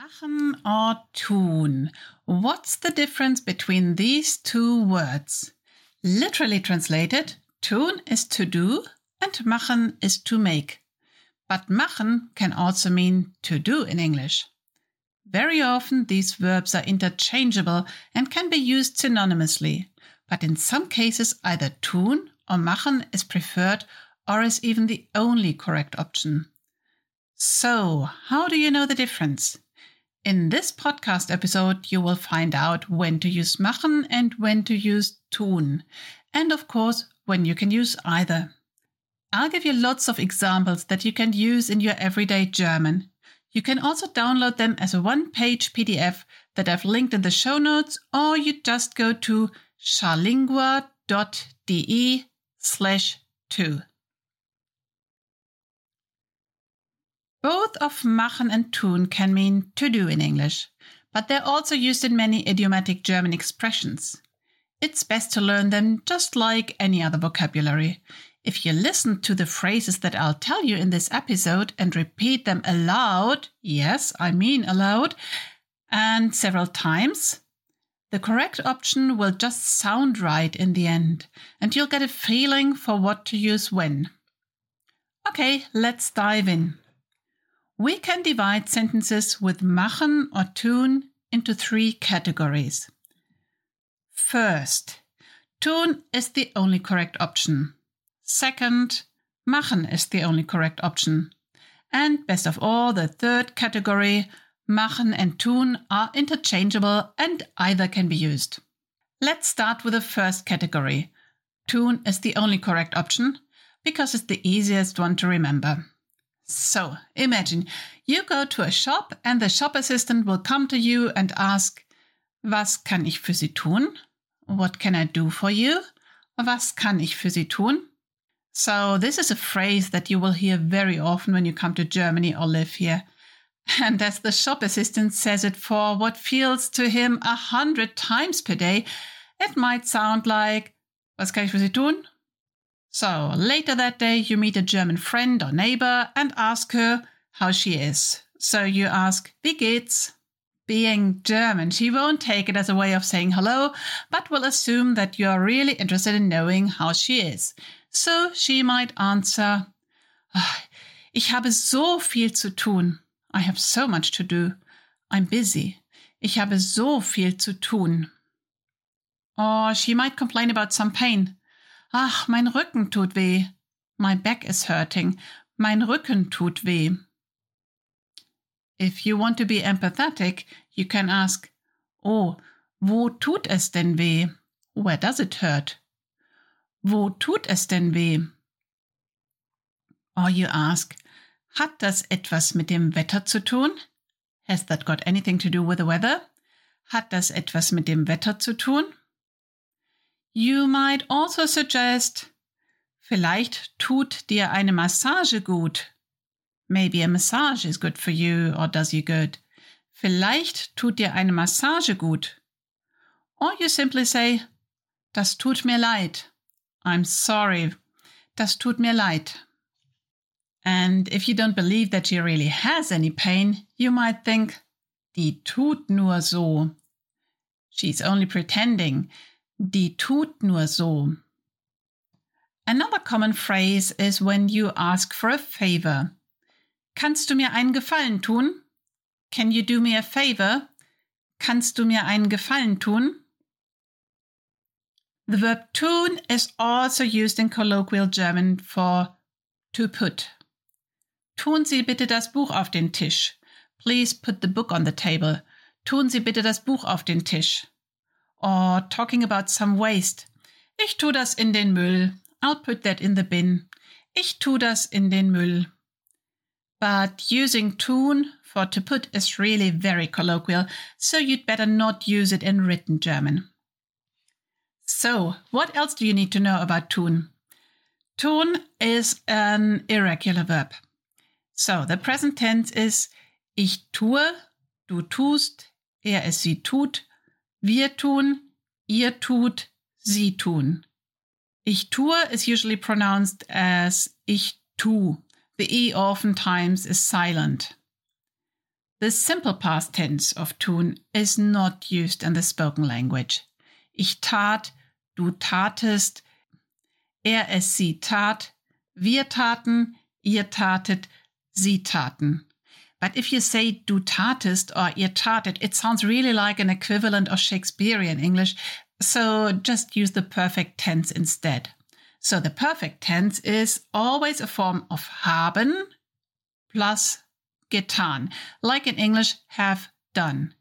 Machen or tun. What's the difference between these two words? Literally translated, tun is to do and machen is to make. But machen can also mean to do in English. Very often these verbs are interchangeable and can be used synonymously, but in some cases either tun or machen is preferred or is even the only correct option. So, how do you know the difference? In this podcast episode, you will find out when to use machen and when to use tun, and of course, when you can use either. I'll give you lots of examples that you can use in your everyday German. You can also download them as a one page PDF that I've linked in the show notes, or you just go to charlingua.de slash two. Both of machen and tun can mean to do in English, but they're also used in many idiomatic German expressions. It's best to learn them just like any other vocabulary. If you listen to the phrases that I'll tell you in this episode and repeat them aloud, yes, I mean aloud, and several times, the correct option will just sound right in the end, and you'll get a feeling for what to use when. Okay, let's dive in. We can divide sentences with machen or tun into three categories. First, tun is the only correct option. Second, machen is the only correct option. And best of all, the third category, machen and tun are interchangeable and either can be used. Let's start with the first category. Tun is the only correct option because it's the easiest one to remember. So imagine you go to a shop and the shop assistant will come to you and ask, Was kann ich für Sie tun? What can I do for you? Was kann ich für Sie tun? So this is a phrase that you will hear very often when you come to Germany or live here. And as the shop assistant says it for what feels to him a hundred times per day, it might sound like, Was kann ich für Sie tun? So later that day, you meet a German friend or neighbor and ask her how she is. So you ask, Wie geht's? Being German, she won't take it as a way of saying hello, but will assume that you're really interested in knowing how she is. So she might answer, ah, Ich habe so viel zu tun. I have so much to do. I'm busy. Ich habe so viel zu tun. Or she might complain about some pain. Ach, mein Rücken tut weh. My back is hurting. Mein Rücken tut weh. If you want to be empathetic, you can ask, Oh, wo tut es denn weh? Where does it hurt? Wo tut es denn weh? Or you ask, Hat das etwas mit dem Wetter zu tun? Has that got anything to do with the weather? Hat das etwas mit dem Wetter zu tun? You might also suggest, vielleicht tut dir eine Massage gut. Maybe a massage is good for you or does you good. Vielleicht tut dir eine Massage gut. Or you simply say, das tut mir leid. I'm sorry. Das tut mir leid. And if you don't believe that she really has any pain, you might think, die tut nur so. She's only pretending. Die tut nur so. Another common phrase is when you ask for a favor. Kannst du mir einen Gefallen tun? Can you do me a favor? Kannst du mir einen Gefallen tun? The verb tun is also used in colloquial German for to put. Tun Sie bitte das Buch auf den Tisch. Please put the book on the table. Tun Sie bitte das Buch auf den Tisch or talking about some waste. Ich tu das in den Müll. I'll put that in the bin. Ich tu das in den Müll. But using tun for to put is really very colloquial, so you'd better not use it in written German. So, what else do you need to know about tun? Tun is an irregular verb. So, the present tense is ich tue, du tust, er es sie tut, Wir tun, ihr tut, sie tun. Ich tue is usually pronounced as ich tu. The E oftentimes is silent. The simple past tense of tun is not used in the spoken language. Ich tat, du tatest, er es sie tat, wir taten, ihr tatet, sie taten. But if you say du tatest or ihr tatet, it sounds really like an equivalent of Shakespearean English, so just use the perfect tense instead. So the perfect tense is always a form of haben plus getan, like in English have done.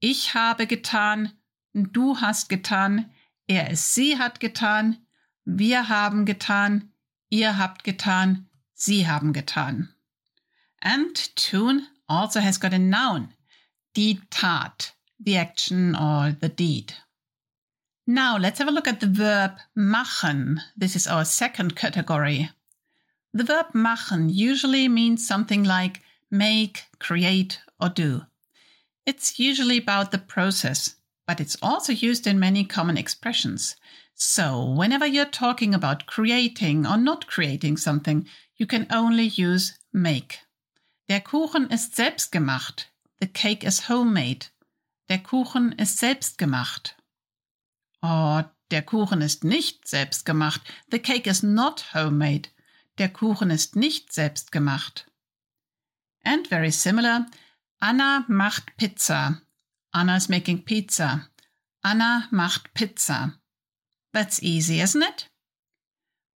Ich habe getan, du hast getan, er es sie hat getan, wir haben getan, ihr habt getan, sie haben getan. And tun also has got a noun, die Tat, the action or the deed. Now let's have a look at the verb machen. This is our second category. The verb machen usually means something like make, create, or do. It's usually about the process, but it's also used in many common expressions. So, whenever you're talking about creating or not creating something, you can only use make. Der Kuchen ist selbst gemacht. The cake is homemade. Der Kuchen ist selbst gemacht. Oh, der Kuchen ist nicht selbst gemacht. The cake is not homemade. Der Kuchen ist nicht selbst gemacht. And very similar, Anna macht Pizza. Anna is making pizza. Anna macht Pizza. That's easy, isn't it?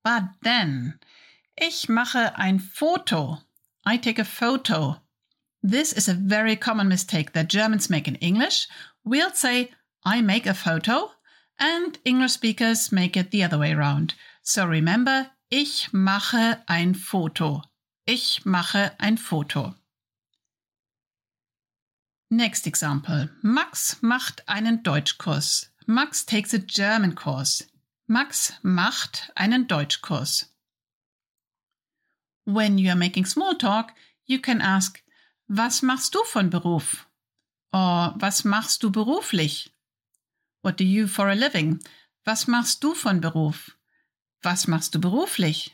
But then, ich mache ein Foto. I take a photo. This is a very common mistake that Germans make in English. We'll say, I make a photo, and English speakers make it the other way around. So remember, ich mache ein Foto. Ich mache ein Foto. Next example. Max macht einen Deutschkurs. Max takes a German course. Max macht einen Deutschkurs. When you are making small talk, you can ask, was machst du von Beruf? Or was machst du beruflich? What do you for a living? Was machst du von Beruf? Was machst du beruflich?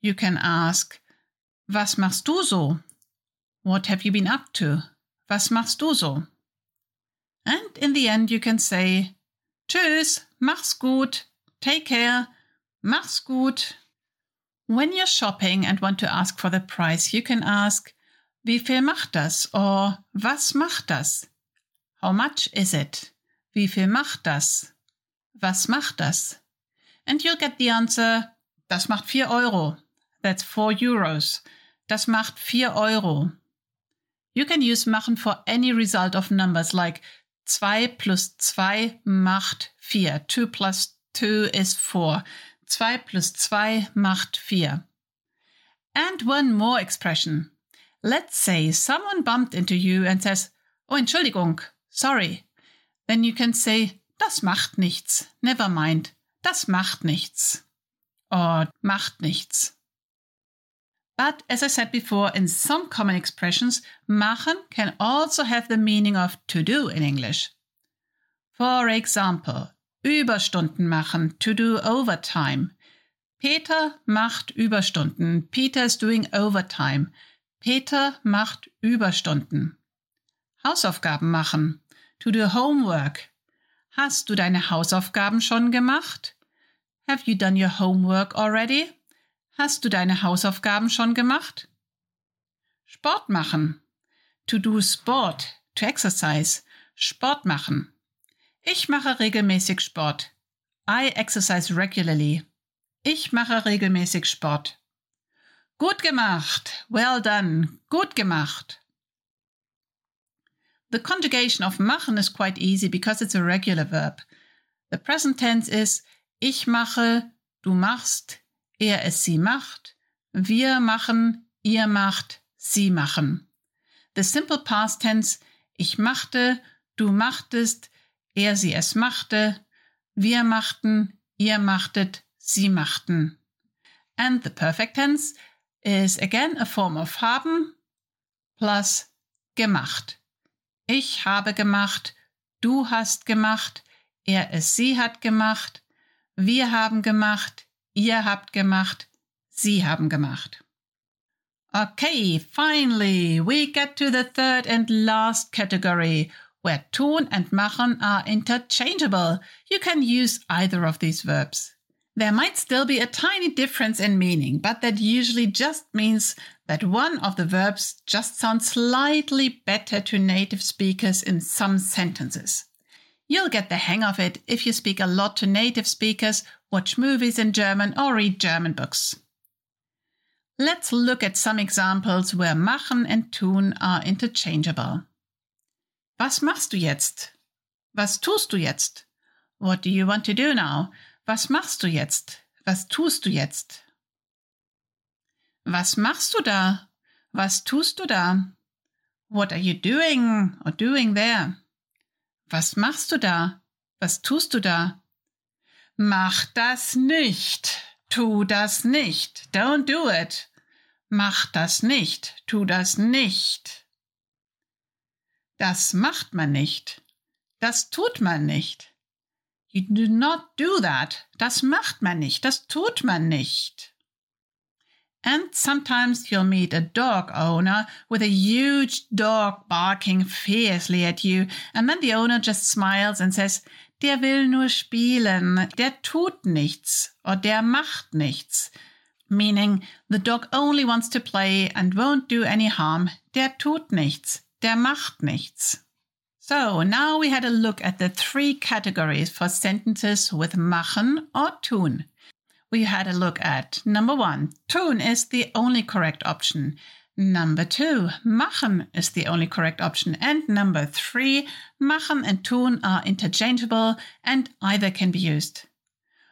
You can ask, was machst du so? What have you been up to? Was machst du so? And in the end, you can say, Tschüss, mach's gut, take care, mach's gut. When you're shopping and want to ask for the price, you can ask, Wie viel macht das? or Was macht das? How much is it? Wie viel macht das? Was macht das? And you'll get the answer, Das macht 4 Euro. That's 4 euros. Das macht 4 Euro. You can use machen for any result of numbers like 2 plus 2 macht 4. 2 plus 2 is 4. 2 plus 2 macht 4. And one more expression. Let's say someone bumped into you and says, Oh, Entschuldigung, sorry. Then you can say, das macht nichts. Never mind. Das macht nichts. Or macht nichts. But as I said before, in some common expressions, machen can also have the meaning of to do in English. For example, Überstunden machen, to do overtime. Peter macht Überstunden. Peter is doing overtime. Peter macht Überstunden. Hausaufgaben machen, to do homework. Hast du deine Hausaufgaben schon gemacht? Have you done your homework already? Hast du deine Hausaufgaben schon gemacht? Sport machen. To do sport, to exercise. Sport machen. Ich mache regelmäßig Sport. I exercise regularly. Ich mache regelmäßig Sport. Gut gemacht. Well done. Gut gemacht. The conjugation of machen is quite easy because it's a regular verb. The present tense is ich mache, du machst, er es sie macht, wir machen, ihr macht, sie machen. The simple past tense, ich machte, du machtest, er sie es machte, wir machten, ihr machtet, sie machten. And the perfect tense is again a form of haben plus gemacht. Ich habe gemacht, du hast gemacht, er es sie hat gemacht, wir haben gemacht, Ihr habt gemacht, Sie haben gemacht. Okay, finally, we get to the third and last category where tun and machen are interchangeable. You can use either of these verbs. There might still be a tiny difference in meaning, but that usually just means that one of the verbs just sounds slightly better to native speakers in some sentences. You'll get the hang of it if you speak a lot to native speakers, watch movies in German, or read German books. Let's look at some examples where machen and tun are interchangeable. Was machst du jetzt? Was tust du jetzt? What do you want to do now? Was machst du jetzt? Was tust du jetzt? Was machst du da? Was tust du da? What are you doing or doing there? Was machst du da? Was tust du da? Mach das nicht. Tu das nicht. Don't do it. Mach das nicht. Tu das nicht. Das macht man nicht. Das tut man nicht. You do not do that. Das macht man nicht. Das tut man nicht. And sometimes you'll meet a dog owner with a huge dog barking fiercely at you, and then the owner just smiles and says, Der will nur spielen, der tut nichts, or der macht nichts. Meaning, the dog only wants to play and won't do any harm. Der tut nichts, der macht nichts. So now we had a look at the three categories for sentences with machen or tun we had a look at. Number one, tun is the only correct option. Number two, machen is the only correct option. And number three, machen and tun are interchangeable and either can be used.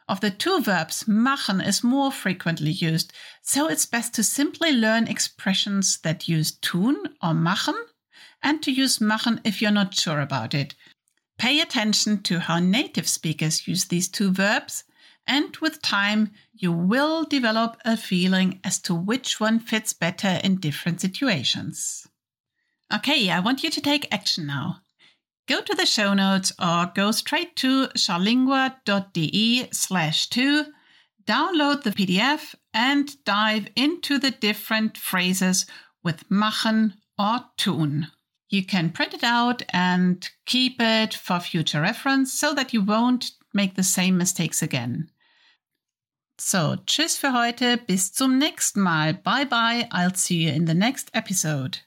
Of the two verbs, machen is more frequently used, so it's best to simply learn expressions that use tun or machen and to use machen if you're not sure about it. Pay attention to how native speakers use these two verbs and with time, you will develop a feeling as to which one fits better in different situations. Okay, I want you to take action now. Go to the show notes or go straight to charlingua.de slash 2, download the PDF, and dive into the different phrases with machen or tun. You can print it out and keep it for future reference so that you won't make the same mistakes again. So, tschüss für heute, bis zum nächsten Mal. Bye bye, I'll see you in the next episode.